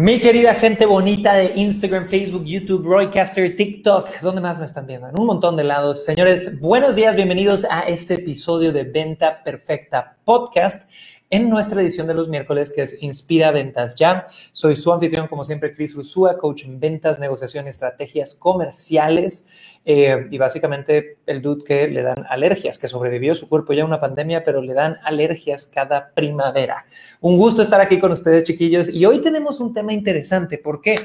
Mi querida gente bonita de Instagram, Facebook, YouTube, Roycaster, TikTok, ¿dónde más me están viendo? En un montón de lados. Señores, buenos días, bienvenidos a este episodio de Venta Perfecta Podcast en nuestra edición de los miércoles que es Inspira Ventas Ya. Soy su anfitrión, como siempre, Chris Rusúa, coach en ventas, negociación estrategias comerciales. Eh, y básicamente el dude que le dan alergias, que sobrevivió su cuerpo ya a una pandemia, pero le dan alergias cada primavera. Un gusto estar aquí con ustedes, chiquillos. Y hoy tenemos un tema interesante. ¿Por qué?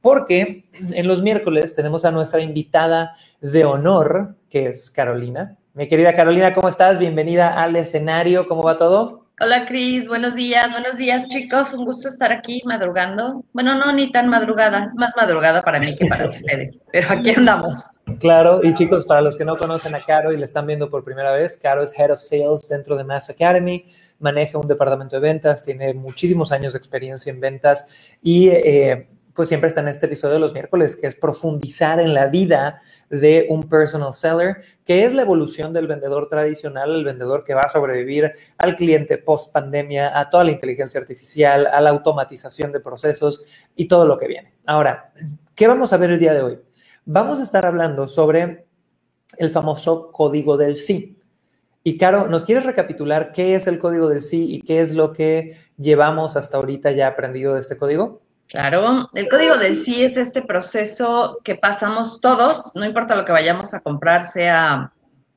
Porque en los miércoles tenemos a nuestra invitada de honor, que es Carolina. Mi querida Carolina, ¿cómo estás? Bienvenida al escenario. ¿Cómo va todo? Hola Cris, buenos días, buenos días chicos, un gusto estar aquí madrugando. Bueno, no, ni tan madrugada, es más madrugada para mí que para ustedes, pero aquí andamos. Claro, y chicos, para los que no conocen a Caro y le están viendo por primera vez, Caro es Head of Sales dentro de Mass Academy, maneja un departamento de ventas, tiene muchísimos años de experiencia en ventas y eh, pues siempre está en este episodio de los miércoles, que es profundizar en la vida de un personal seller, que es la evolución del vendedor tradicional, el vendedor que va a sobrevivir al cliente post pandemia, a toda la inteligencia artificial, a la automatización de procesos y todo lo que viene. Ahora, ¿qué vamos a ver el día de hoy? Vamos a estar hablando sobre el famoso código del sí. Y Caro, ¿nos quieres recapitular qué es el código del sí y qué es lo que llevamos hasta ahorita ya aprendido de este código? Claro, el código del sí es este proceso que pasamos todos, no importa lo que vayamos a comprar, sea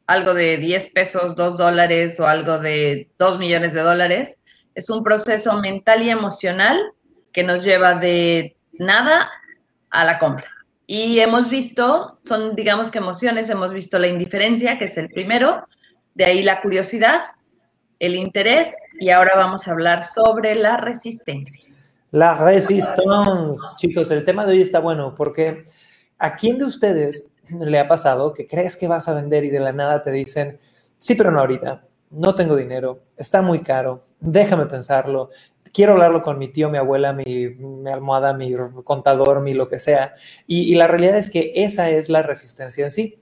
algo de 10 pesos, 2 dólares o algo de 2 millones de dólares, es un proceso mental y emocional que nos lleva de nada a la compra. Y hemos visto, son digamos que emociones, hemos visto la indiferencia, que es el primero, de ahí la curiosidad, el interés y ahora vamos a hablar sobre la resistencia. La resistance, chicos, el tema de hoy está bueno porque ¿a quién de ustedes le ha pasado que crees que vas a vender y de la nada te dicen, sí, pero no ahorita, no tengo dinero, está muy caro, déjame pensarlo, quiero hablarlo con mi tío, mi abuela, mi, almohada, mi contador, mi lo que sea. Y, la realidad es que esa es la resistencia en sí.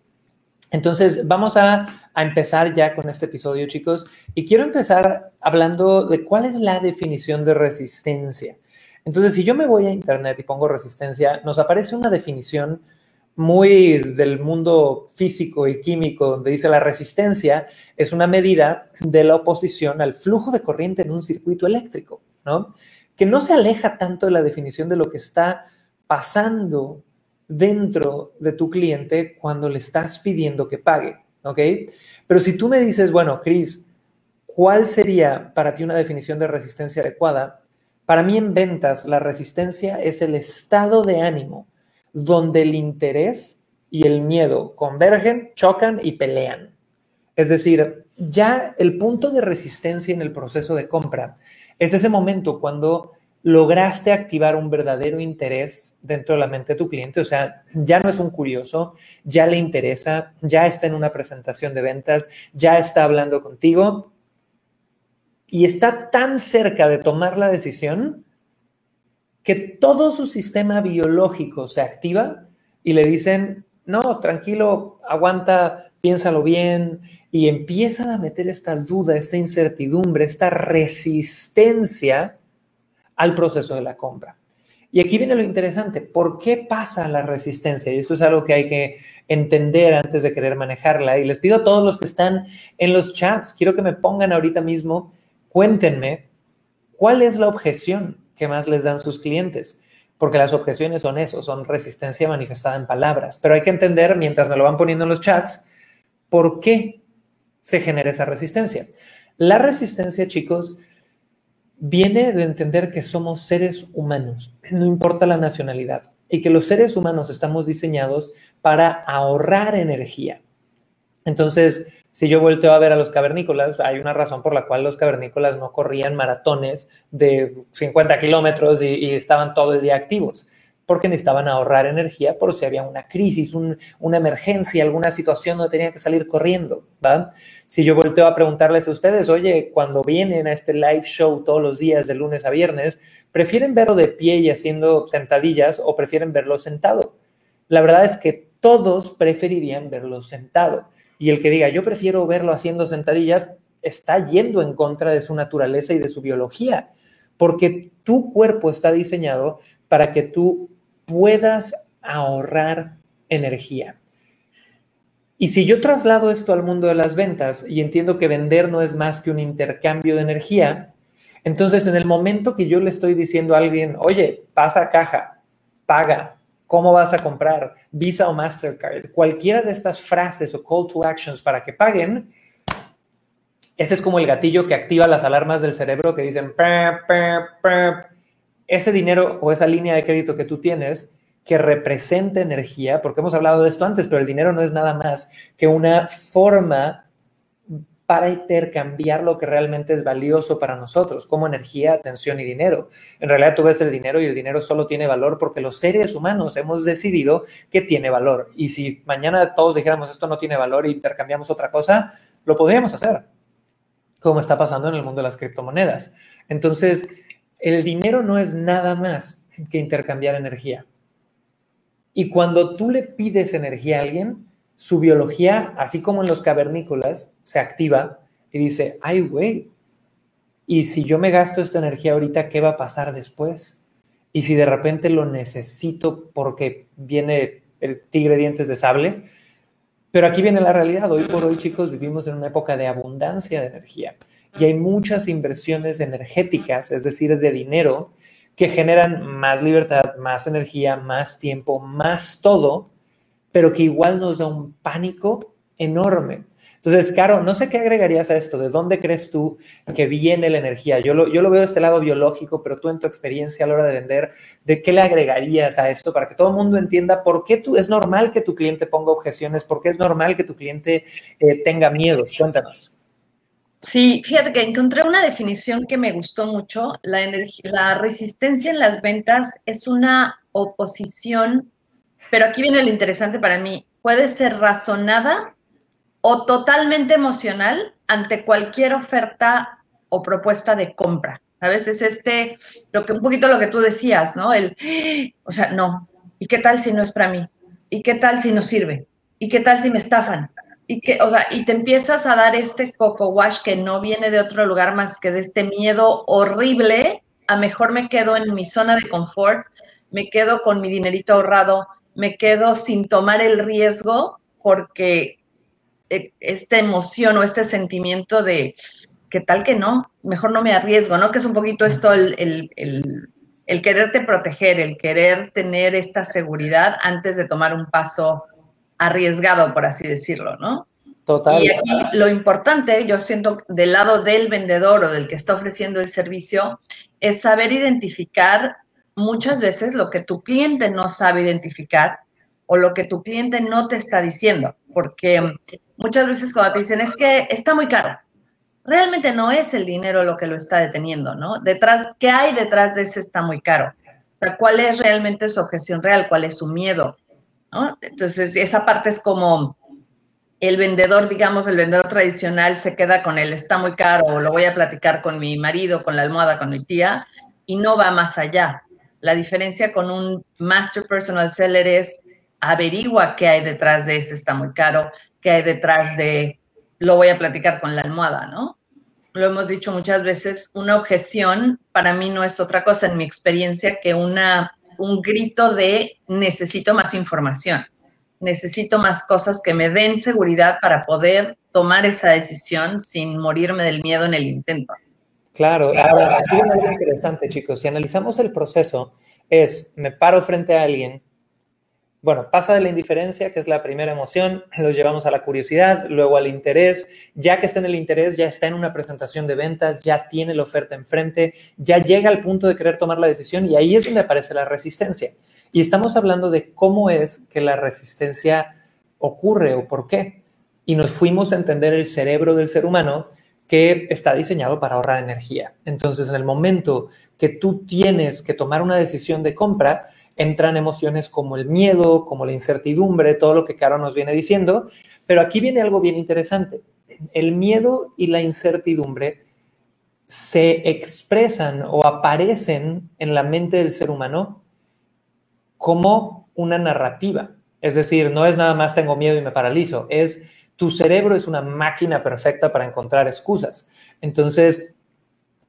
Entonces, vamos a, a, empezar ya con este episodio, chicos. Y quiero empezar hablando de cuál es la definición de resistencia. Entonces, si yo me voy a Internet y pongo resistencia, nos aparece una definición muy del mundo físico y químico, donde dice la resistencia es una medida de la oposición al flujo de corriente en un circuito eléctrico, ¿no? Que no se aleja tanto de la definición de lo que está pasando dentro de tu cliente cuando le estás pidiendo que pague, ¿ok? Pero si tú me dices, bueno, Cris, ¿cuál sería para ti una definición de resistencia adecuada? Para mí en ventas, la resistencia es el estado de ánimo donde el interés y el miedo convergen, chocan y pelean. Es decir, ya el punto de resistencia en el proceso de compra es ese momento cuando lograste activar un verdadero interés dentro de la mente de tu cliente, o sea, ya no es un curioso, ya le interesa, ya está en una presentación de ventas, ya está hablando contigo y está tan cerca de tomar la decisión que todo su sistema biológico se activa y le dicen, no, tranquilo, aguanta, piénsalo bien, y empiezan a meter esta duda, esta incertidumbre, esta resistencia al proceso de la compra. Y aquí viene lo interesante, ¿por qué pasa la resistencia? Y esto es algo que hay que entender antes de querer manejarla. Y les pido a todos los que están en los chats, quiero que me pongan ahorita mismo cuéntenme cuál es la objeción que más les dan sus clientes, porque las objeciones son eso, son resistencia manifestada en palabras, pero hay que entender, mientras me lo van poniendo en los chats, por qué se genera esa resistencia. La resistencia, chicos, viene de entender que somos seres humanos, no importa la nacionalidad, y que los seres humanos estamos diseñados para ahorrar energía. Entonces, si yo vuelto a ver a los cavernícolas, hay una razón por la cual los cavernícolas no corrían maratones de 50 kilómetros y, estaban todo el día activos. porque necesitaban ahorrar energía por si había una crisis, una emergencia, alguna situación donde tenían que salir corriendo. ¿va? Si yo volteo a preguntarles a ustedes, oye, cuando vienen a este live show todos los días de lunes a viernes, ¿prefieren verlo de pie y haciendo sentadillas o prefieren verlo sentado? La verdad es que todos preferirían verlo sentado. Y el que diga, yo prefiero verlo haciendo sentadillas, está yendo en contra de su naturaleza y de su biología, porque tu cuerpo está diseñado para que tú puedas ahorrar energía. Y si yo traslado esto al mundo de las ventas y entiendo que vender no es más que un intercambio de energía, entonces en el momento que yo le estoy diciendo a alguien, oye, pasa caja, paga, ¿cómo vas a comprar? Visa o Mastercard, cualquiera de estas frases o call to actions para que paguen, ese es como el gatillo que activa las alarmas del cerebro que dicen, ese dinero o esa línea de crédito que tú tienes que representa energía, porque hemos hablado de esto antes, pero el dinero no es nada más que una forma para intercambiar lo que realmente es valioso para nosotros, como energía, atención y dinero. En realidad tú ves el dinero y el dinero solo tiene valor porque los seres humanos hemos decidido que tiene valor. Y si mañana todos dijéramos esto no tiene valor e intercambiamos otra cosa, lo podríamos hacer, como está pasando en el mundo de las criptomonedas. Entonces, el dinero no es nada más que intercambiar energía. Y cuando tú le pides energía a alguien, su biología, así como en los cavernícolas, se activa y dice, ay, güey, y si yo me gasto esta energía ahorita, ¿qué va a pasar después? Y si de repente lo necesito porque viene el tigre dientes de sable. Pero aquí viene la realidad. Hoy por hoy, chicos, vivimos en una época de abundancia de energía y hay muchas inversiones energéticas, es decir, de dinero, que generan más libertad, más energía, más tiempo, más todo, pero que igual nos da un pánico enorme. Entonces, Caro, no sé qué agregarías a esto, ¿de dónde crees tú que viene la energía? Yo lo, yo lo veo de este lado biológico, pero tú en tu experiencia a la hora de vender, ¿de qué le agregarías a esto para que todo el mundo entienda por qué tú, es normal que tu cliente ponga objeciones, por qué es normal que tu cliente eh, tenga miedos? Cuéntanos. Sí, fíjate que encontré una definición que me gustó mucho. La, la resistencia en las ventas es una oposición, pero aquí viene lo interesante para mí. Puede ser razonada o totalmente emocional ante cualquier oferta o propuesta de compra. A veces este, lo que un poquito lo que tú decías, ¿no? El, o sea, no. ¿Y qué tal si no es para mí? ¿Y qué tal si no sirve? ¿Y qué tal si me estafan? y que, o sea, y te empiezas a dar este coco wash que no viene de otro lugar más que de este miedo horrible, a mejor me quedo en mi zona de confort, me quedo con mi dinerito ahorrado, me quedo sin tomar el riesgo porque eh, esta emoción o este sentimiento de que tal que no, mejor no me arriesgo, ¿no? Que es un poquito esto el, el, el, el quererte proteger, el querer tener esta seguridad antes de tomar un paso arriesgado, por así decirlo, ¿no? Total. Y aquí lo importante, yo siento, del lado del vendedor o del que está ofreciendo el servicio, es saber identificar muchas veces lo que tu cliente no sabe identificar o lo que tu cliente no te está diciendo, porque muchas veces cuando te dicen es que está muy caro, realmente no es el dinero lo que lo está deteniendo, ¿no? Detrás, ¿qué hay detrás de ese está muy caro? ¿cuál es realmente su objeción real? ¿Cuál es su miedo? Entonces, esa parte es como el vendedor, digamos, el vendedor tradicional se queda con él, está muy caro, o lo voy a platicar con mi marido, con la almohada, con mi tía, y no va más allá. La diferencia con un Master Personal Seller es averigua qué hay detrás de ese está muy caro, qué hay detrás de lo voy a platicar con la almohada, ¿no? Lo hemos dicho muchas veces, una objeción para mí no es otra cosa en mi experiencia que una un grito de necesito más información, necesito más cosas que me den seguridad para poder tomar esa decisión sin morirme del miedo en el intento. Claro, ahora aquí hay algo interesante, chicos. Si analizamos el proceso, es me paro frente a alguien, bueno, pasa de la indiferencia, que es la primera emoción, lo llevamos a la curiosidad, luego al interés. Ya que está en el interés, ya está en una presentación de ventas, ya tiene la oferta enfrente, ya llega al punto de querer tomar la decisión y ahí es donde aparece la resistencia. Y estamos hablando de cómo es que la resistencia ocurre o por qué. Y nos fuimos a entender el cerebro del ser humano que está diseñado para ahorrar energía. Entonces, en el momento que tú tienes que tomar una decisión de compra, entran emociones como el miedo, como la incertidumbre, todo lo que Caro nos viene diciendo. Pero aquí viene algo bien interesante. El miedo y la incertidumbre se expresan o aparecen en la mente del ser humano como una narrativa. Es decir, no es nada más tengo miedo y me paralizo, es tu cerebro es una máquina perfecta para encontrar excusas. Entonces,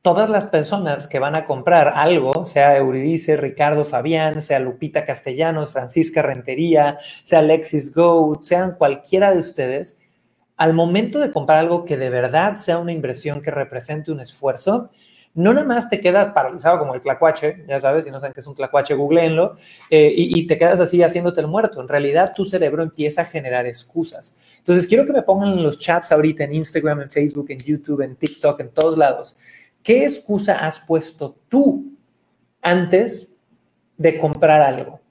todas las personas que van a comprar algo, sea Euridice, Ricardo Fabián, sea Lupita Castellanos, Francisca Rentería, sea Alexis Go, sean cualquiera de ustedes, al momento de comprar algo que de verdad sea una inversión que represente un esfuerzo, no nada más te quedas paralizado como el tlacuache, ya sabes, si no saben qué es un tlacuache, googleenlo, eh, y, y, te quedas así haciéndote el muerto. En realidad, tu cerebro empieza a generar excusas. Entonces, quiero que me pongan en los chats ahorita, en Instagram, en Facebook, en YouTube, en TikTok, en todos lados, ¿qué excusa has puesto tú antes de comprar algo?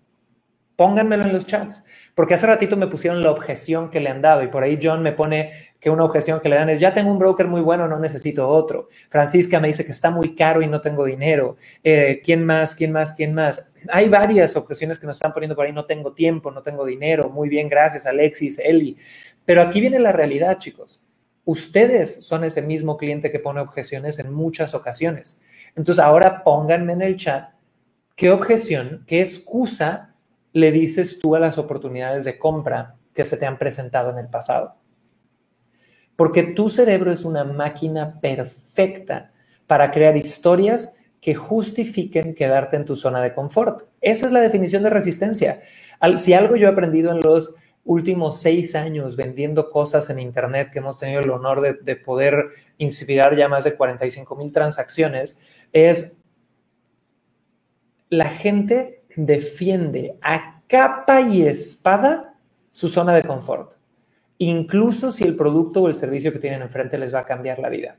Pónganmelo en los chats, porque hace ratito me pusieron la objeción que le han dado y por ahí John me pone que una objeción que le dan es, ya tengo un broker muy bueno, no necesito otro. Francisca me dice que está muy caro y no tengo dinero. Eh, ¿Quién más? ¿Quién más? ¿Quién más? Hay varias objeciones que nos están poniendo por ahí, no tengo tiempo, no tengo dinero. Muy bien, gracias Alexis, Eli. Pero aquí viene la realidad, chicos. Ustedes son ese mismo cliente que pone objeciones en muchas ocasiones. Entonces ahora pónganme en el chat qué objeción, qué excusa le dices tú a las oportunidades de compra que se te han presentado en el pasado. Porque tu cerebro es una máquina perfecta para crear historias que justifiquen quedarte en tu zona de confort. Esa es la definición de resistencia. Si algo yo he aprendido en los últimos seis años vendiendo cosas en Internet, que hemos tenido el honor de, de poder inspirar ya más de 45 mil transacciones, es la gente defiende a capa y espada su zona de confort, incluso si el producto o el servicio que tienen enfrente les va a cambiar la vida.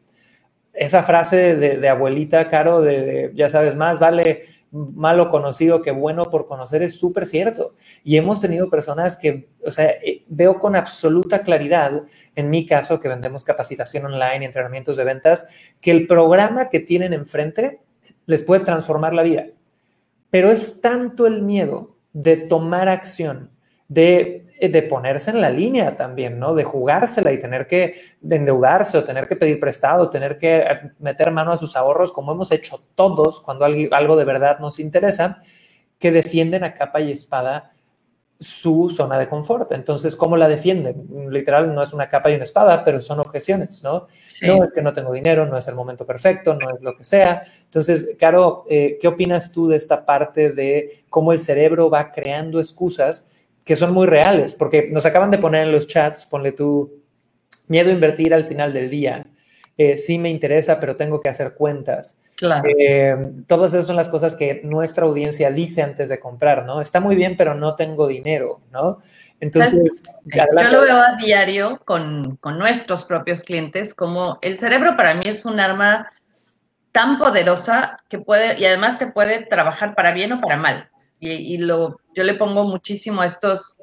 Esa frase de, abuelita, Caro, de, ya sabes, más vale malo conocido que bueno por conocer es súper cierto. Y hemos tenido personas que, o sea, eh, veo con absoluta claridad, en mi caso, que vendemos capacitación online y entrenamientos de ventas, que el programa que tienen enfrente les puede transformar la vida. Pero es tanto el miedo de tomar acción, de, de, ponerse en la línea también, ¿no? De jugársela y tener que endeudarse o tener que pedir prestado, tener que meter mano a sus ahorros, como hemos hecho todos cuando algo de verdad nos interesa, que defienden a capa y espada su zona de confort. Entonces, ¿cómo la defienden? Literal, no es una capa y una espada, pero son objeciones, ¿no? No es que no tengo dinero, no es el momento perfecto, no es lo que sea. Entonces, Caro, eh, ¿qué opinas tú de esta parte de cómo el cerebro va creando excusas que son muy reales? Porque nos acaban de poner en los chats, ponle tú, miedo a invertir al final del día. Eh, sí me interesa, pero tengo que hacer cuentas. Claro. Eh, todas esas son las cosas que nuestra audiencia dice antes de comprar, ¿no? Está muy bien, pero no tengo dinero, ¿no? Entonces, yo lo veo a diario con, con, nuestros propios clientes, como el cerebro para mí es un arma tan poderosa que puede, y además te puede trabajar para bien o para mal. Y, y lo, yo le pongo muchísimo a estos,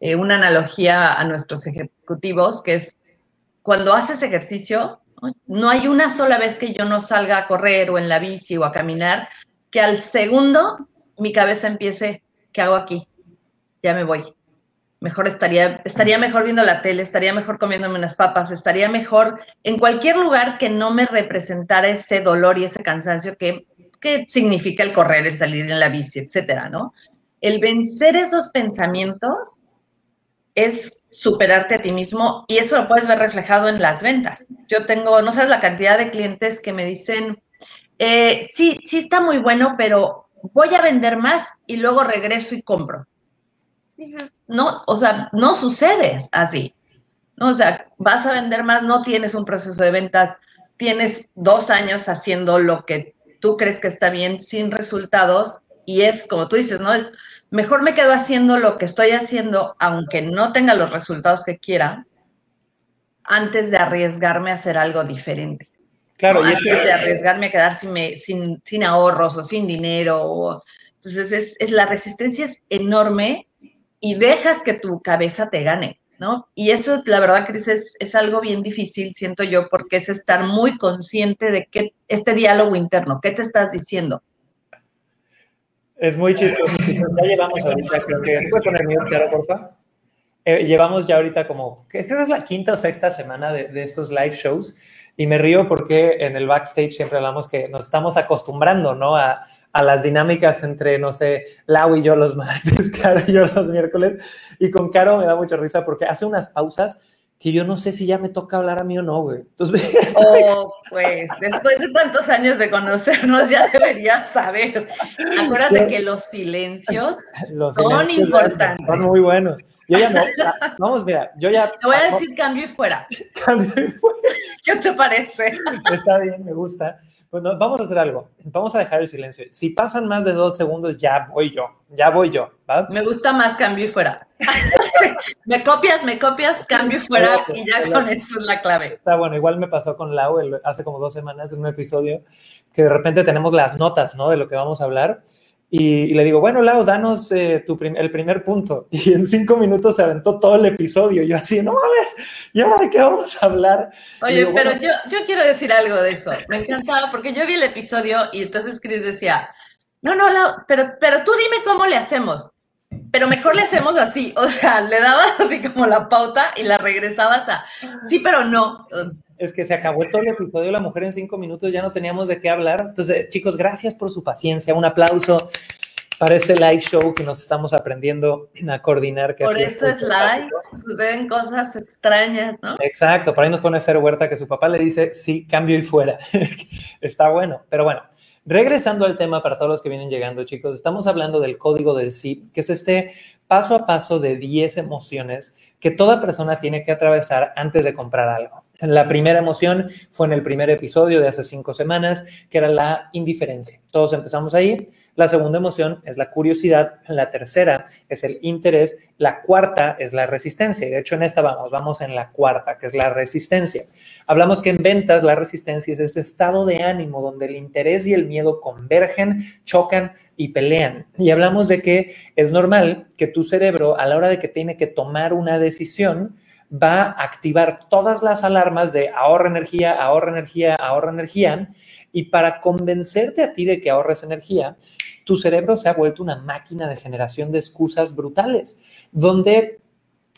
eh, una analogía a nuestros ejecutivos, que es cuando haces ejercicio, no hay una sola vez que yo no salga a correr o en la bici o a caminar, que al segundo mi cabeza empiece, ¿qué hago aquí? Ya me voy. Mejor estaría, estaría mejor viendo la tele, estaría mejor comiéndome unas papas, estaría mejor en cualquier lugar que no me representara ese dolor y ese cansancio que, que significa el correr, el salir en la bici, etcétera, ¿no? El vencer esos pensamientos es superarte a ti mismo y eso lo puedes ver reflejado en las ventas. Yo tengo, no sabes la cantidad de clientes que me dicen, eh, sí, sí está muy bueno, pero voy a vender más y luego regreso y compro. Dices, no, o sea, no sucede así. ¿no? O sea, vas a vender más, no tienes un proceso de ventas, tienes dos años haciendo lo que tú crees que está bien sin resultados y es como tú dices, ¿no? Es mejor me quedo haciendo lo que estoy haciendo, aunque no tenga los resultados que quiera, antes de arriesgarme a hacer algo diferente. Claro, y antes de arriesgarme a quedar sin, sin, ahorros o sin dinero. entonces, es, es, la resistencia es enorme y dejas que tu cabeza te gane. ¿no? Y eso, la verdad, Cris, es, es algo bien difícil, siento yo, porque es estar muy consciente de que este diálogo interno, ¿qué te estás diciendo? Es muy chistoso. Ya llevamos ahorita, creo que. ¿Puedes poner mute, claro, por favor? Eh, llevamos ya ahorita como, creo que es la quinta o sexta semana de, estos live shows y me río porque en el backstage siempre hablamos que nos estamos acostumbrando, ¿no? A, las dinámicas entre, no sé, Lau y yo los martes, Caro yo los miércoles. Y con Caro me da mucha risa porque hace unas pausas que yo no sé si ya me toca hablar a mí o no, güey. Entonces, oh, pues, después de tantos años de conocernos, ya deberías saber. Acuérdate que los silencios los son silencios importantes. Son muy buenos. Yo ya no, vamos, mira, yo ya... Te voy a decir cambio y fuera. Cambio y fuera. ¿Qué te parece? Está bien, me gusta. Bueno, vamos a hacer algo. Vamos a dejar el silencio. Si pasan más de dos segundos, ya voy yo. Ya voy yo. ¿va? Me gusta más cambio y fuera. me copias, me copias, cambio y fuera y ya con eso es la clave. Está bueno. Igual me pasó con Lau hace como dos semanas en un episodio que de repente tenemos las notas, ¿no? De lo que vamos a hablar. Y, y, le digo, bueno, Lau, danos eh, tu prim el primer punto. Y en cinco minutos se aventó todo el episodio. Yo así, no mames, ¿y ahora de qué vamos a hablar? Oye, digo, pero bueno, yo, yo quiero decir algo de eso. Me encantaba porque yo vi el episodio y entonces Chris decía, no, no, Lau, pero, pero tú dime cómo le hacemos. Pero mejor le hacemos así. O sea, le dabas así como la pauta y la regresabas a, sí, pero no es que se acabó todo el episodio de La Mujer en cinco minutos, ya no teníamos de qué hablar. Entonces, chicos, gracias por su paciencia. Un aplauso para este live show que nos estamos aprendiendo a coordinar. Que por eso es live, suceden cosas extrañas, ¿no? Exacto, por ahí nos pone Fer Huerta que su papá le dice, sí, cambio y fuera. Está bueno, pero bueno. Regresando al tema para todos los que vienen llegando, chicos, estamos hablando del código del sí, que es este paso a paso de 10 emociones que toda persona tiene que atravesar antes de comprar algo. La primera emoción fue en el primer episodio de hace cinco semanas, que era la indiferencia. Todos empezamos ahí. La segunda emoción es la curiosidad. La tercera es el interés. La cuarta es la resistencia. De hecho en esta vamos, vamos en la cuarta, que es la resistencia. Hablamos que en ventas la resistencia es este estado de ánimo donde el interés y el miedo convergen, chocan y pelean. Y hablamos de que es normal que tu cerebro a la hora de que tiene que tomar una decisión, va a activar todas las alarmas de ahorra energía, ahorra energía, ahorra energía. Y para convencerte a ti de que ahorres energía, tu cerebro se ha vuelto una máquina de generación de excusas brutales, donde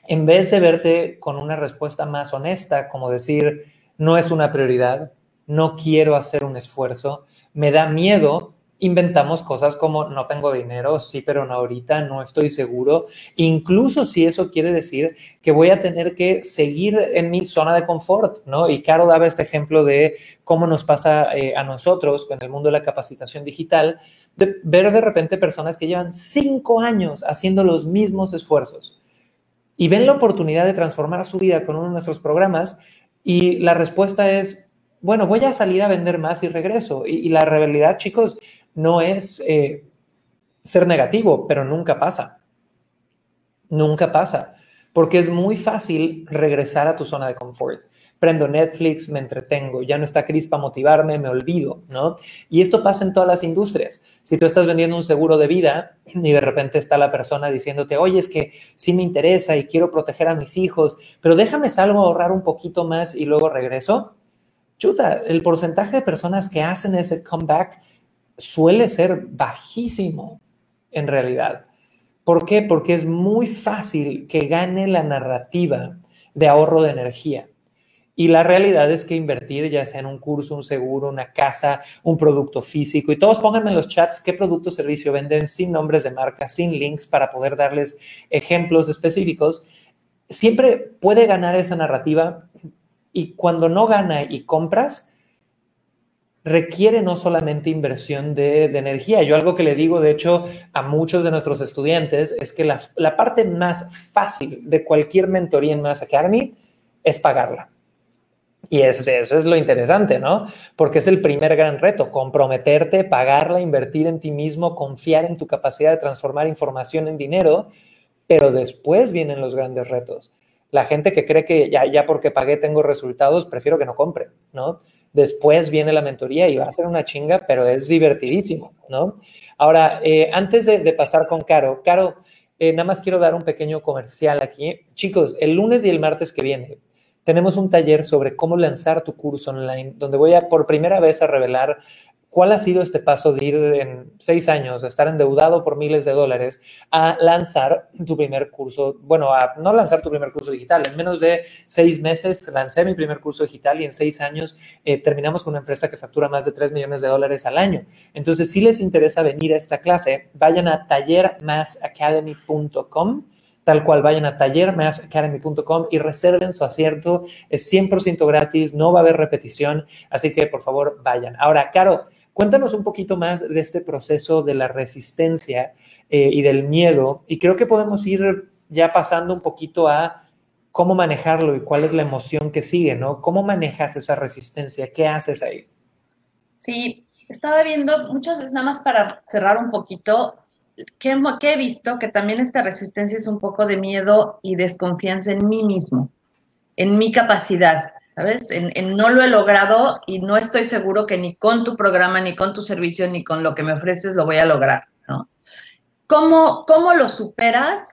en vez de verte con una respuesta más honesta, como decir, no es una prioridad, no quiero hacer un esfuerzo, me da miedo, inventamos cosas como no tengo dinero, sí, pero no ahorita, no estoy seguro. Incluso si eso quiere decir que voy a tener que seguir en mi zona de confort, ¿no? Y Caro daba este ejemplo de cómo nos pasa eh, a nosotros en el mundo de la capacitación digital, de ver de repente personas que llevan cinco años haciendo los mismos esfuerzos y ven la oportunidad de transformar su vida con uno de nuestros programas y la respuesta es, bueno, voy a salir a vender más y regreso. Y, y la realidad, chicos, no es eh, ser negativo, pero nunca pasa. Nunca pasa. Porque es muy fácil regresar a tu zona de confort. Prendo Netflix, me entretengo, ya no está Cris motivarme, me olvido, ¿no? Y esto pasa en todas las industrias. Si tú estás vendiendo un seguro de vida y de repente está la persona diciéndote, oye, es que sí me interesa y quiero proteger a mis hijos, pero déjame salgo a ahorrar un poquito más y luego regreso. Chuta, el porcentaje de personas que hacen ese comeback suele ser bajísimo en realidad. ¿Por qué? Porque es muy fácil que gane la narrativa de ahorro de energía. Y la realidad es que invertir, ya sea en un curso, un seguro, una casa, un producto físico, y todos pónganme en los chats qué producto o servicio venden sin nombres de marca, sin links para poder darles ejemplos específicos, siempre puede ganar esa narrativa y cuando no gana y compras, requiere no solamente inversión de, energía. Yo algo que le digo, de hecho, a muchos de nuestros estudiantes es que la, parte más fácil de cualquier mentoría en Mass Academy es pagarla. Y es, eso es lo interesante, ¿no? Porque es el primer gran reto, comprometerte, pagarla, invertir en ti mismo, confiar en tu capacidad de transformar información en dinero, pero después vienen los grandes retos. La gente que cree que ya, ya porque pagué tengo resultados, prefiero que no compre, ¿no? Después viene la mentoría y va a ser una chinga, pero es divertidísimo, ¿no? Ahora, eh, antes de, pasar con Caro, Caro, eh, nada más quiero dar un pequeño comercial aquí. Chicos, el lunes y el martes que viene tenemos un taller sobre cómo lanzar tu curso online, donde voy a por primera vez a revelar ¿Cuál ha sido este paso de ir en seis años, de estar endeudado por miles de dólares, a lanzar tu primer curso? Bueno, a no lanzar tu primer curso digital. En menos de seis meses lancé mi primer curso digital y en seis años eh, terminamos con una empresa que factura más de tres millones de dólares al año. Entonces, si les interesa venir a esta clase, vayan a tallermassacademy.com tal cual vayan a tallermassacademy.com y reserven su acierto. Es 100% gratis, no va a haber repetición, así que por favor vayan. Ahora, Caro, Cuéntanos un poquito más de este proceso de la resistencia eh, y del miedo y creo que podemos ir ya pasando un poquito a cómo manejarlo y cuál es la emoción que sigue, ¿no? ¿Cómo manejas esa resistencia? ¿Qué haces ahí? Sí, estaba viendo muchas veces, nada más para cerrar un poquito, que, que he visto que también esta resistencia es un poco de miedo y desconfianza en mí mismo, en mi capacidad. ¿Sabes? No lo he logrado y no estoy seguro que ni con tu programa, ni con tu servicio, ni con lo que me ofreces lo voy a lograr, ¿no? ¿Cómo, cómo lo superas?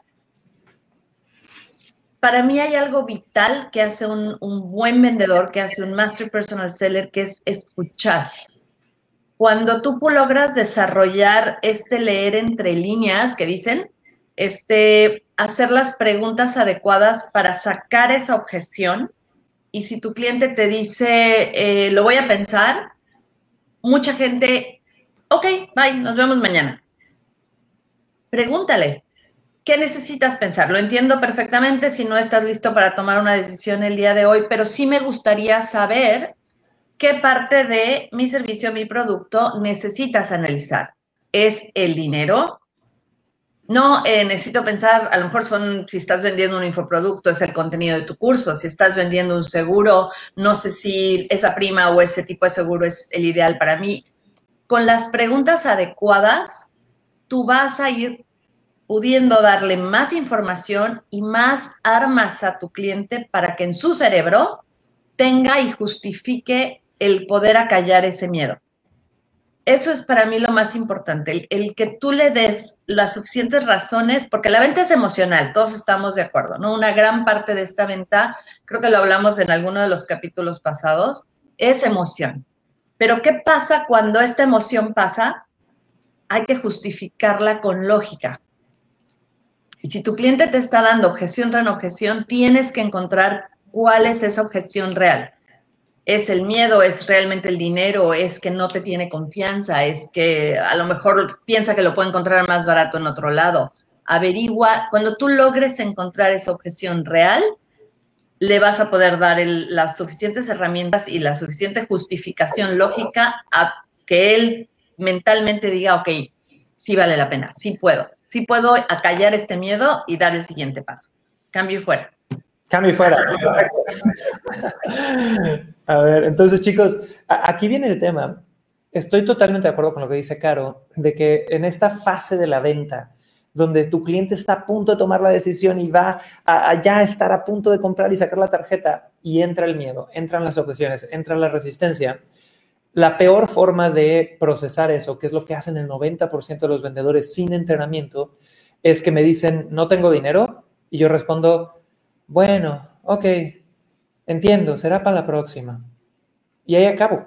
Para mí hay algo vital que hace un, un buen vendedor, que hace un Master Personal Seller, que es escuchar. Cuando tú logras desarrollar este leer entre líneas que dicen, este, hacer las preguntas adecuadas para sacar esa objeción, y si tu cliente te dice, eh, lo voy a pensar, mucha gente, ok, bye, nos vemos mañana. Pregúntale, ¿qué necesitas pensar? Lo entiendo perfectamente si no estás listo para tomar una decisión el día de hoy, pero sí me gustaría saber qué parte de mi servicio, mi producto necesitas analizar. ¿Es el dinero? No, eh, necesito pensar, a lo mejor si estás vendiendo un infoproducto, es el contenido de tu curso. Si estás vendiendo un seguro, no sé si esa prima o ese tipo de seguro es el ideal para mí. Con las preguntas adecuadas, tú vas a ir pudiendo darle más información y más armas a tu cliente para que en su cerebro tenga y justifique el poder acallar ese miedo eso es para mí lo más importante, el, que tú le des las suficientes razones, porque la venta es emocional, todos estamos de acuerdo, ¿no? Una gran parte de esta venta, creo que lo hablamos en alguno de los capítulos pasados, es emoción. Pero ¿qué pasa cuando esta emoción pasa? Hay que justificarla con lógica. Y si tu cliente te está dando objeción tras objeción, tienes que encontrar cuál es esa objeción real es el miedo, es realmente el dinero, es que no te tiene confianza, es que a lo mejor piensa que lo puede encontrar más barato en otro lado. Averigua, cuando tú logres encontrar esa objeción real, le vas a poder dar las suficientes herramientas y la suficiente justificación lógica a que él mentalmente diga, ok, sí vale la pena, sí puedo, sí puedo acallar este miedo y dar el siguiente paso. Cambio y fuera. Cambio y fuera. A ver, entonces chicos, aquí viene el tema. Estoy totalmente de acuerdo con lo que dice Caro, de que en esta fase de la venta, donde tu cliente está a punto de tomar la decisión y va a, ya estar a punto de comprar y sacar la tarjeta, y entra el miedo, entran las objeciones, entra la resistencia, la peor forma de procesar eso, que es lo que hacen el 90% de los vendedores sin entrenamiento, es que me dicen, no tengo dinero, y yo respondo, bueno, ok, entiendo, será para la próxima. Y ahí acabo.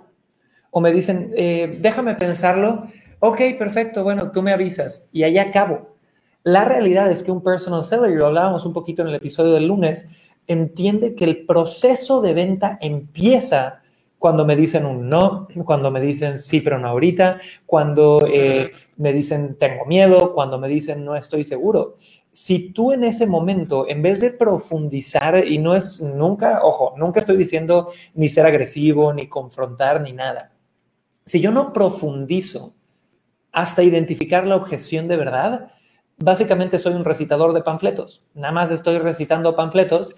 O me dicen, eh, déjame pensarlo. Ok, perfecto, bueno, tú me avisas. Y ahí acabo. La realidad es que un personal seller, lo hablábamos un poquito en el episodio del lunes, entiende que el proceso de venta empieza cuando me dicen un no, cuando me dicen sí, pero no ahorita, cuando eh, me dicen tengo miedo, cuando me dicen no estoy seguro si tú en ese momento, en vez de profundizar, y no es nunca, ojo, nunca estoy diciendo ni ser agresivo, ni confrontar, ni nada. Si yo no profundizo hasta identificar la objeción de verdad, básicamente soy un recitador de panfletos. Nada más estoy recitando panfletos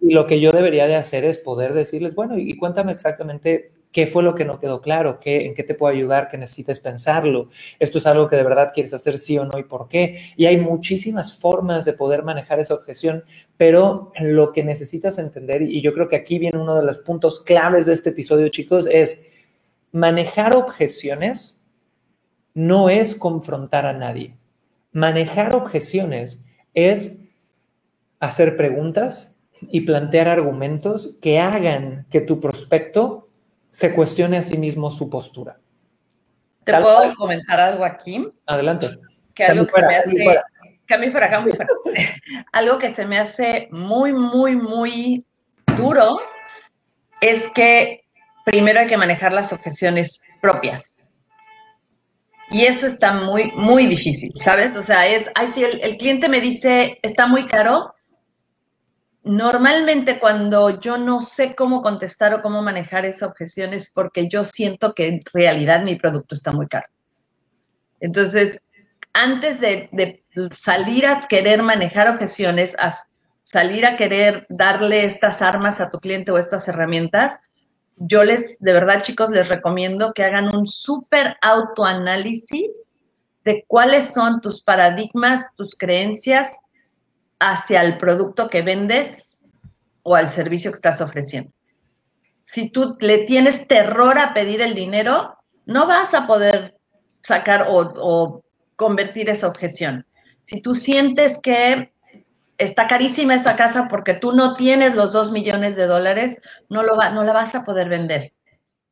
y lo que yo debería de hacer es poder decirles, bueno, y cuéntame exactamente qué fue lo que no quedó claro, ¿Qué, en qué te puedo ayudar, que necesites pensarlo. Esto es algo que de verdad quieres hacer sí o no y por qué. Y hay muchísimas formas de poder manejar esa objeción, pero lo que necesitas entender, y yo creo que aquí viene uno de los puntos claves de este episodio, chicos, es manejar objeciones no es confrontar a nadie. Manejar objeciones es hacer preguntas y plantear argumentos que hagan que tu prospecto se cuestione a sí mismo su postura. ¿Te puedo comentar algo aquí? Adelante. Que algo que se me hace... algo que se me hace muy, muy, muy duro es que primero hay que manejar las objeciones propias. Y eso está muy, muy difícil, ¿sabes? O sea, es, ay, si el, cliente me dice, está muy caro, normalmente cuando yo no sé cómo contestar o cómo manejar esa objeción es porque yo siento que en realidad mi producto está muy caro. Entonces, antes de, de salir a querer manejar objeciones, a salir a querer darle estas armas a tu cliente o estas herramientas, yo les, de verdad chicos, les recomiendo que hagan un súper autoanálisis de cuáles son tus paradigmas, tus creencias hacia el producto que vendes o al servicio que estás ofreciendo. Si tú le tienes terror a pedir el dinero, no vas a poder sacar o, o convertir esa objeción. Si tú sientes que está carísima esa casa porque tú no tienes los dos millones de dólares, no, lo va, no la vas a poder vender.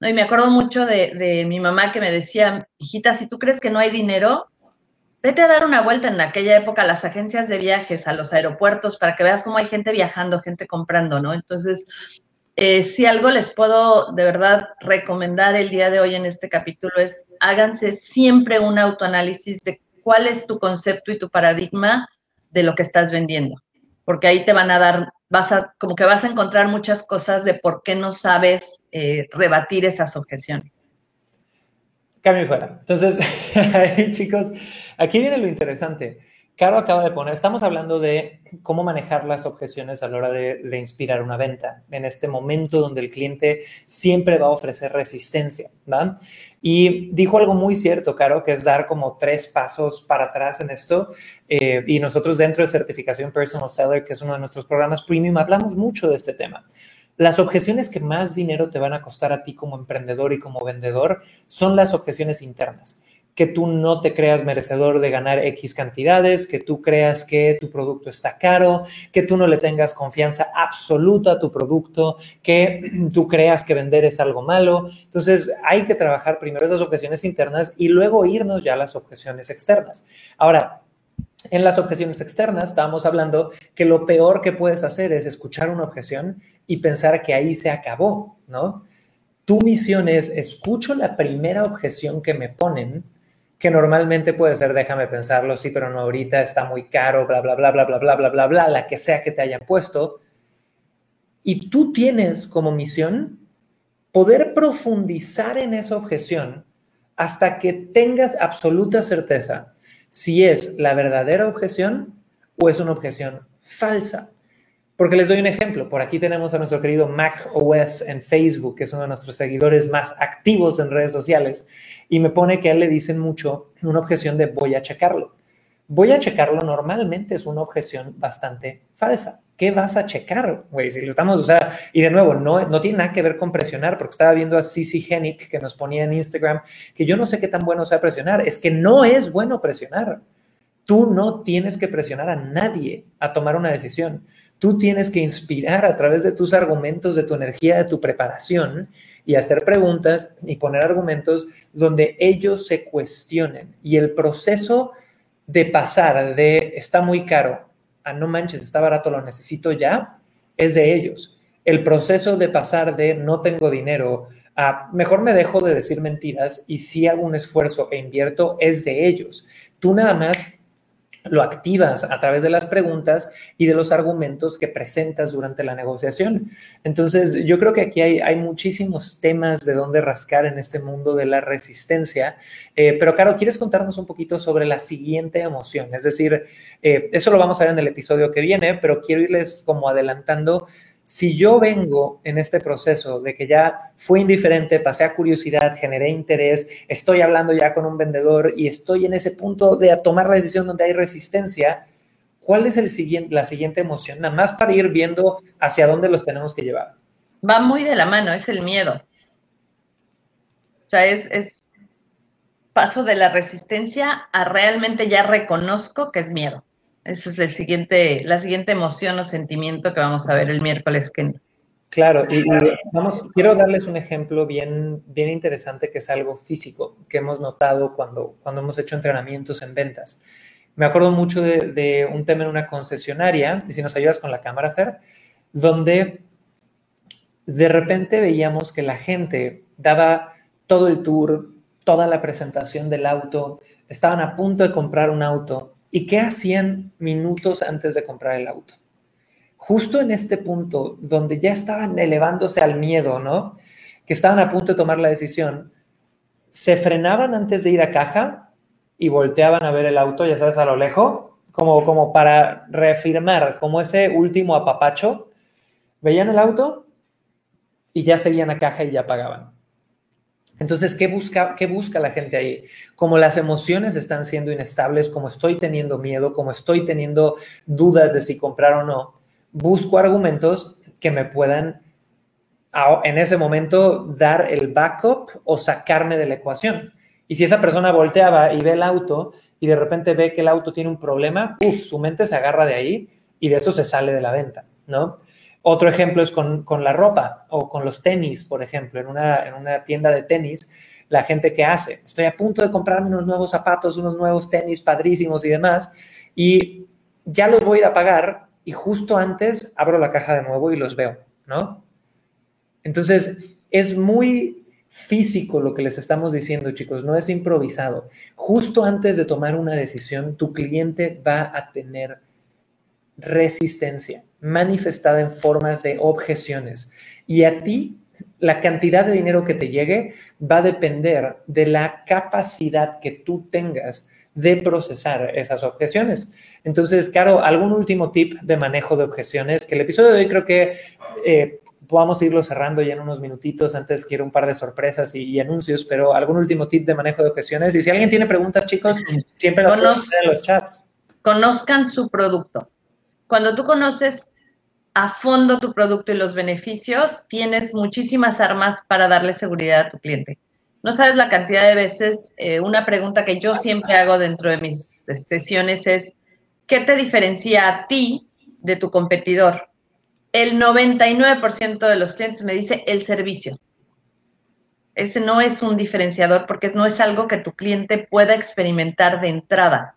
Y me acuerdo mucho de, de, mi mamá que me decía, hijita, si tú crees que no hay dinero, vete a dar una vuelta en aquella época a las agencias de viajes, a los aeropuertos, para que veas cómo hay gente viajando, gente comprando, ¿no? Entonces, eh, si algo les puedo de verdad recomendar el día de hoy en este capítulo es háganse siempre un autoanálisis de cuál es tu concepto y tu paradigma de lo que estás vendiendo, porque ahí te van a dar, vas a, como que vas a encontrar muchas cosas de por qué no sabes eh, rebatir esas objeciones. Cambio fuera. Entonces, chicos, aquí viene lo interesante. Caro acaba de poner, estamos hablando de cómo manejar las objeciones a la hora de, inspirar una venta, en este momento donde el cliente siempre va a ofrecer resistencia, ¿va? Y dijo algo muy cierto, Caro, que es dar como tres pasos para atrás en esto. Eh, y nosotros dentro de certificación Personal Seller, que es uno de nuestros programas premium, hablamos mucho de este tema. Las objeciones que más dinero te van a costar a ti como emprendedor y como vendedor son las objeciones internas que tú no te creas merecedor de ganar X cantidades, que tú creas que tu producto está caro, que tú no le tengas confianza absoluta a tu producto, que tú creas que vender es algo malo. Entonces hay que trabajar primero esas objeciones internas y luego irnos ya a las objeciones externas. Ahora, en las objeciones externas estábamos hablando que lo peor que puedes hacer es escuchar una objeción y pensar que ahí se acabó, ¿no? Tu misión es, escucho la primera objeción que me ponen, que normalmente puede ser, déjame pensarlo, sí, pero no ahorita, está muy caro, bla, bla, bla, bla, bla, bla, bla, bla, bla, la que sea que te hayan puesto. Y tú tienes como misión poder profundizar en esa objeción hasta que tengas absoluta certeza si es la verdadera objeción o es una objeción falsa. Porque les doy un ejemplo. Por aquí tenemos a nuestro querido Mac OS en Facebook, que es uno de nuestros seguidores más activos en redes sociales, y me pone que a él le dicen mucho una objeción de voy a checarlo. Voy a checarlo normalmente es una objeción bastante falsa. ¿Qué vas a checar, güey? Si lo estamos, o sea, y de nuevo, no, no tiene nada que ver con presionar, porque estaba viendo a Cici Genic que nos ponía en Instagram que yo no sé qué tan bueno sea presionar, es que no es bueno presionar. Tú no tienes que presionar a nadie a tomar una decisión. Tú tienes que inspirar a través de tus argumentos, de tu energía, de tu preparación y hacer preguntas y poner argumentos donde ellos se cuestionen. Y el proceso de pasar de está muy caro a no manches, está barato, lo necesito ya, es de ellos. El proceso de pasar de no tengo dinero a mejor me dejo de decir mentiras y si hago un esfuerzo e invierto es de ellos. Tú nada más lo activas a través de las preguntas y de los argumentos que presentas durante la negociación. Entonces, yo creo que aquí hay, muchísimos temas de dónde rascar en este mundo de la resistencia. Eh, pero, Caro, ¿quieres contarnos un poquito sobre la siguiente emoción? Es decir, eh, eso lo vamos a ver en el episodio que viene, pero quiero irles como adelantando si yo vengo en este proceso de que ya fui indiferente, pasé a curiosidad, generé interés, estoy hablando ya con un vendedor y estoy en ese punto de tomar la decisión donde hay resistencia, ¿cuál es la siguiente emoción? Nada más para ir viendo hacia dónde los tenemos que llevar. Va muy de la mano, es el miedo. O sea, es, es paso de la resistencia a realmente ya reconozco que es miedo. Esa es el siguiente, la siguiente emoción o sentimiento que vamos a ver el miércoles, Kenny. Claro, y, vamos, quiero darles un ejemplo bien, bien interesante que es algo físico que hemos notado cuando, cuando hemos hecho entrenamientos en ventas. Me acuerdo mucho de, un tema en una concesionaria, y si nos ayudas con la cámara, Fer, donde de repente veíamos que la gente daba todo el tour, toda la presentación del auto, estaban a punto de comprar un auto. ¿Y qué hacían minutos antes de comprar el auto? justo en este punto donde ya estaban elevándose al miedo, ¿no? Que estaban a punto de tomar la decisión, se frenaban antes de ir a caja y volteaban a ver el auto, ya sabes, a lo lejos, como, como para reafirmar, como ese último apapacho. Veían el auto y ya seguían a caja y ya pagaban. Entonces, ¿qué busca, ¿qué busca la gente ahí? Como las emociones están siendo inestables, como estoy teniendo miedo, como estoy teniendo dudas de si comprar o no, busco argumentos que me puedan en ese momento dar el backup o sacarme de la ecuación. Y si esa persona volteaba y ve el auto y de repente ve que el auto tiene un problema, su mente se agarra de ahí y de eso se sale de la venta, ¿no? Otro ejemplo es con, la ropa o con los tenis, por ejemplo, en una, en una tienda de tenis, la gente que hace, estoy a punto de comprarme unos nuevos zapatos, unos nuevos tenis padrísimos y demás, y ya los voy a ir a pagar, y justo antes abro la caja de nuevo y los veo, ¿no? Entonces, es muy físico lo que les estamos diciendo, chicos, no es improvisado. Justo antes de tomar una decisión, tu cliente va a tener resistencia manifestada en formas de objeciones. Y a ti, la cantidad de dinero que te llegue va a depender de la capacidad que tú tengas de procesar esas objeciones. Entonces, claro, algún último tip de manejo de objeciones, que el episodio de hoy creo que eh, podamos irlo cerrando ya en unos minutitos. Antes quiero un par de sorpresas y, anuncios, pero algún último tip de manejo de objeciones. Y si alguien tiene preguntas, chicos, siempre nos pueden en los chats. Conozcan su producto. Cuando tú conoces a fondo tu producto y los beneficios, tienes muchísimas armas para darle seguridad a tu cliente. No sabes la cantidad de veces, eh, una pregunta que yo siempre hago dentro de mis sesiones es, ¿qué te diferencia a ti de tu competidor? El 99% de los clientes me dice el servicio. Ese no es un diferenciador porque no es algo que tu cliente pueda experimentar de entrada.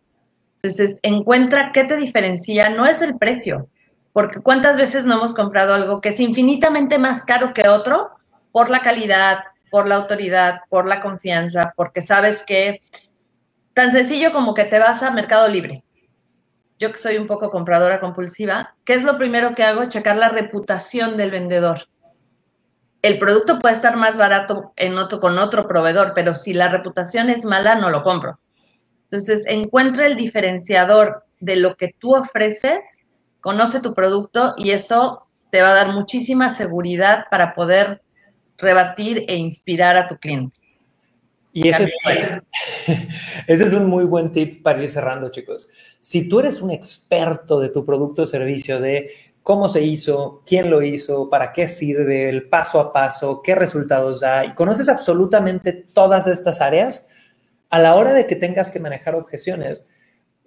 Entonces, encuentra qué te diferencia, no es el precio, porque cuántas veces no hemos comprado algo que es infinitamente más caro que otro por la calidad, por la autoridad, por la confianza, porque sabes que tan sencillo como que te vas a Mercado Libre. Yo que soy un poco compradora compulsiva, ¿qué es lo primero que hago? Checar la reputación del vendedor. El producto puede estar más barato en otro, con otro proveedor, pero si la reputación es mala, no lo compro. Entonces, encuentra el diferenciador de lo que tú ofreces, conoce tu producto y eso te va a dar muchísima seguridad para poder rebatir e inspirar a tu cliente. Y ese es, un muy buen tip para ir cerrando, chicos. Si tú eres un experto de tu producto o servicio, de cómo se hizo, quién lo hizo, para qué sirve, el paso a paso, qué resultados da, y conoces absolutamente todas estas áreas, a la hora de que tengas que manejar objeciones,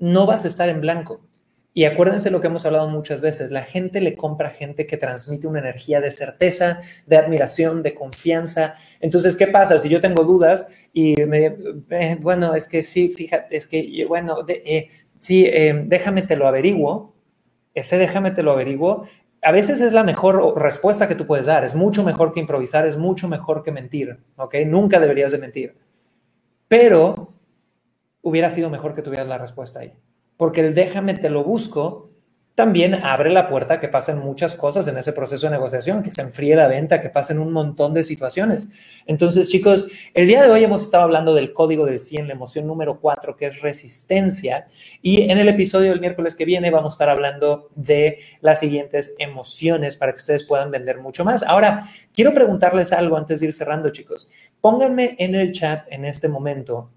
no vas a estar en blanco. Y acuérdense lo que hemos hablado muchas veces, la gente le compra gente que transmite una energía de certeza, de admiración, de confianza. Entonces, ¿qué pasa si yo tengo dudas y me, eh, bueno, es que sí, fíjate, es que, bueno, eh, sí, eh, déjame te lo averiguo, ese déjame te lo averiguo, a veces es la mejor respuesta que tú puedes dar, es mucho mejor que improvisar, es mucho mejor que mentir, ¿ok? Nunca deberías de mentir, pero hubiera sido mejor que tuvieras la respuesta ahí porque el déjame te lo busco también abre la puerta a que pasen muchas cosas en ese proceso de negociación, que se enfríe la venta, que pasen un montón de situaciones. Entonces, chicos, el día de hoy hemos estado hablando del código del 100, la emoción número 4, que es resistencia, y en el episodio del miércoles que viene vamos a estar hablando de las siguientes emociones para que ustedes puedan vender mucho más. Ahora, quiero preguntarles algo antes de ir cerrando, chicos. Pónganme en el chat en este momento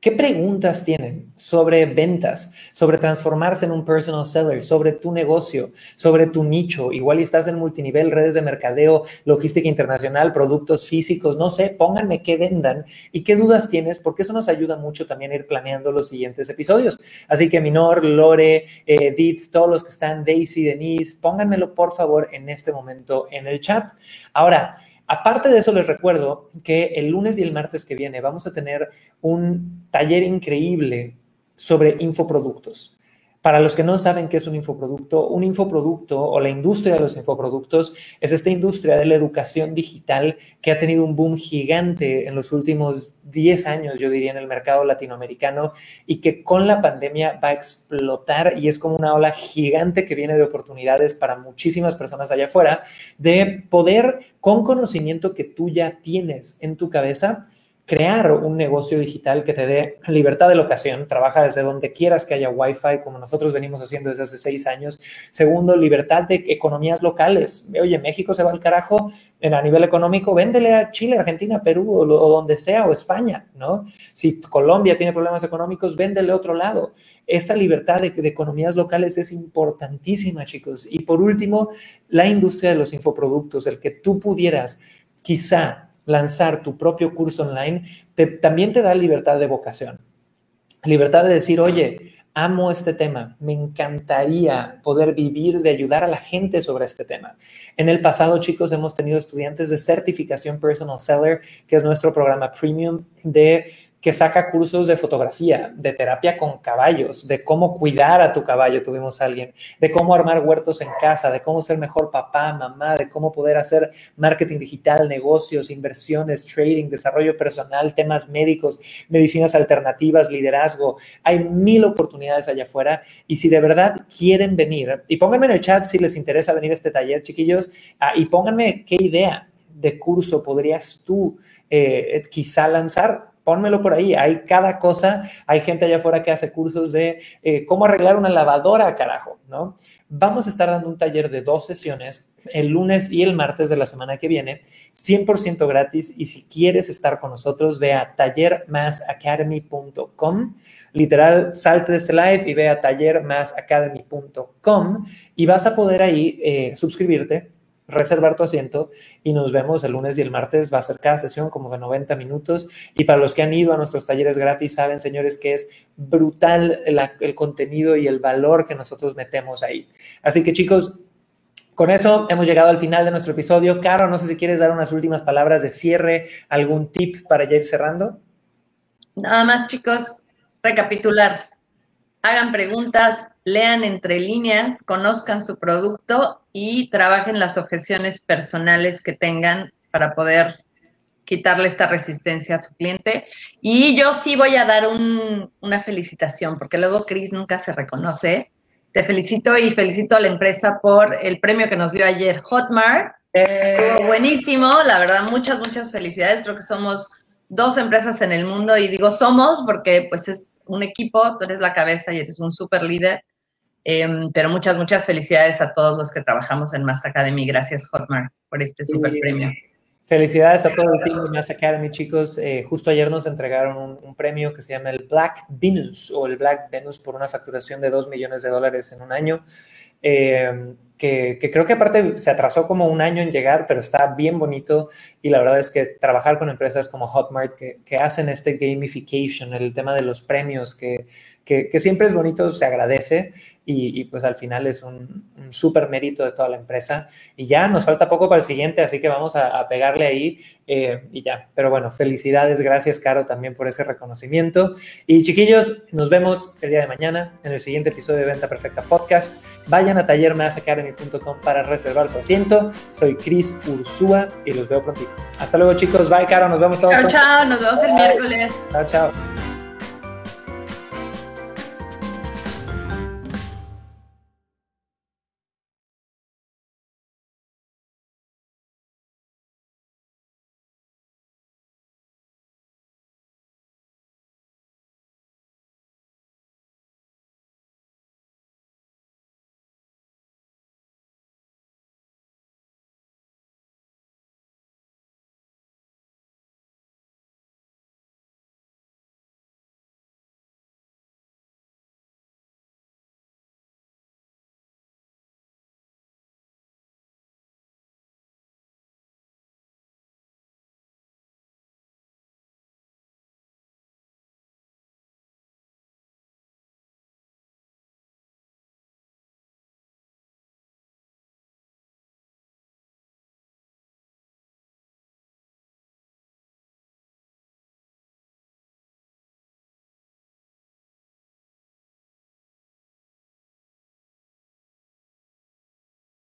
¿Qué preguntas tienen sobre ventas, sobre transformarse en un personal seller, sobre tu negocio, sobre tu nicho? Igual estás en multinivel, redes de mercadeo, logística internacional, productos físicos, no sé, pónganme qué vendan y qué dudas tienes, porque eso nos ayuda mucho también a ir planeando los siguientes episodios. Así que Minor, Lore, Edith, todos los que están, Daisy, Denise, pónganmelo por favor en este momento en el chat. Ahora, Aparte de eso, les recuerdo que el lunes y el martes que viene vamos a tener un taller increíble sobre infoproductos. Para los que no saben qué es un infoproducto, un infoproducto o la industria de los infoproductos es esta industria de la educación digital que ha tenido un boom gigante en los últimos 10 años, yo diría, en el mercado latinoamericano y que con la pandemia va a explotar y es como una ola gigante que viene de oportunidades para muchísimas personas allá afuera de poder, con conocimiento que tú ya tienes en tu cabeza, crear un negocio digital que te dé libertad de locación, trabaja desde donde quieras que haya Wi-Fi, como nosotros venimos haciendo desde hace seis años. Segundo, libertad de economías locales. Oye, México se va al carajo en, a nivel económico, véndele a Chile, Argentina, Perú o, donde sea, o España, ¿no? Si Colombia tiene problemas económicos, véndele a otro lado. Esta libertad de, de economías locales es importantísima, chicos. Y por último, la industria de los infoproductos, el que tú pudieras quizá lanzar tu propio curso online, también te da libertad de vocación. Libertad de decir, oye, amo este tema, me encantaría poder vivir de ayudar a la gente sobre este tema. En el pasado, chicos, hemos tenido estudiantes de certificación Personal Seller, que es nuestro programa premium de que saca cursos de fotografía, de terapia con caballos, de cómo cuidar a tu caballo, tuvimos a alguien, de cómo armar huertos en casa, de cómo ser mejor papá, mamá, de cómo poder hacer marketing digital, negocios, inversiones, trading, desarrollo personal, temas médicos, medicinas alternativas, liderazgo. Hay mil oportunidades allá afuera y si de verdad quieren venir, y pónganme en el chat si les interesa venir a este taller, chiquillos, ah, y pónganme qué idea de curso podrías tú eh, quizá lanzar pónmelo por ahí. Hay cada cosa. Hay gente allá afuera que hace cursos de eh, cómo arreglar una lavadora, carajo, ¿no? Vamos a estar dando un taller de dos sesiones el lunes y el martes de la semana que viene, 100% gratis. Y si quieres estar con nosotros, ve a tallermasacademy.com. Literal, salte de este live y ve a tallermasacademy.com y vas a poder ahí eh, suscribirte reservar tu asiento y nos vemos el lunes y el martes. Va a ser cada sesión como de 90 minutos. Y para los que han ido a nuestros talleres gratis, saben, señores, que es brutal el, contenido y el valor que nosotros metemos ahí. Así que chicos, con eso hemos llegado al final de nuestro episodio. Caro, no sé si quieres dar unas últimas palabras de cierre, algún tip para ya ir cerrando. Nada más, chicos, recapitular. Hagan preguntas, lean entre líneas, conozcan su producto y trabajen las objeciones personales que tengan para poder quitarle esta resistencia a su cliente. Y yo sí voy a dar una felicitación, porque luego Chris nunca se reconoce. Te felicito y felicito a la empresa por el premio que nos dio ayer Hotmart. Eh. buenísimo, la verdad, muchas, muchas felicidades. Creo que somos dos empresas en el mundo y digo somos porque pues es un equipo, tú eres la cabeza y eres un super líder Em, pero muchas, muchas felicidades a todos los que trabajamos en Mass Academy. Gracias, Hotmart, por este super premio. Felicidades a todo el team de Mass Academy, chicos. Eh, justo ayer nos entregaron un, premio que se llama el Black Venus o el Black Venus por una facturación de 2 millones de dólares en un año. Em, que, creo que aparte se atrasó como un año en llegar, pero está bien bonito y la verdad es que trabajar con empresas como Hotmart que, que hacen este gamification, el tema de los premios, que, que, siempre es bonito, se agradece y, pues al final es un, un súper mérito de toda la empresa. Y ya nos falta poco para el siguiente, así que vamos a, pegarle ahí eh, y ya. Pero bueno, felicidades, gracias Caro también por ese reconocimiento. Y chiquillos, nos vemos el día de mañana en el siguiente episodio de Venta Perfecta Podcast. Vayan a tallermasacademy.com para reservar su asiento. Soy Cris Ursúa y los veo prontito. Hasta luego chicos, bye Caro, nos vemos todos. Chao, chao, nos vemos el miércoles. Chao, chao.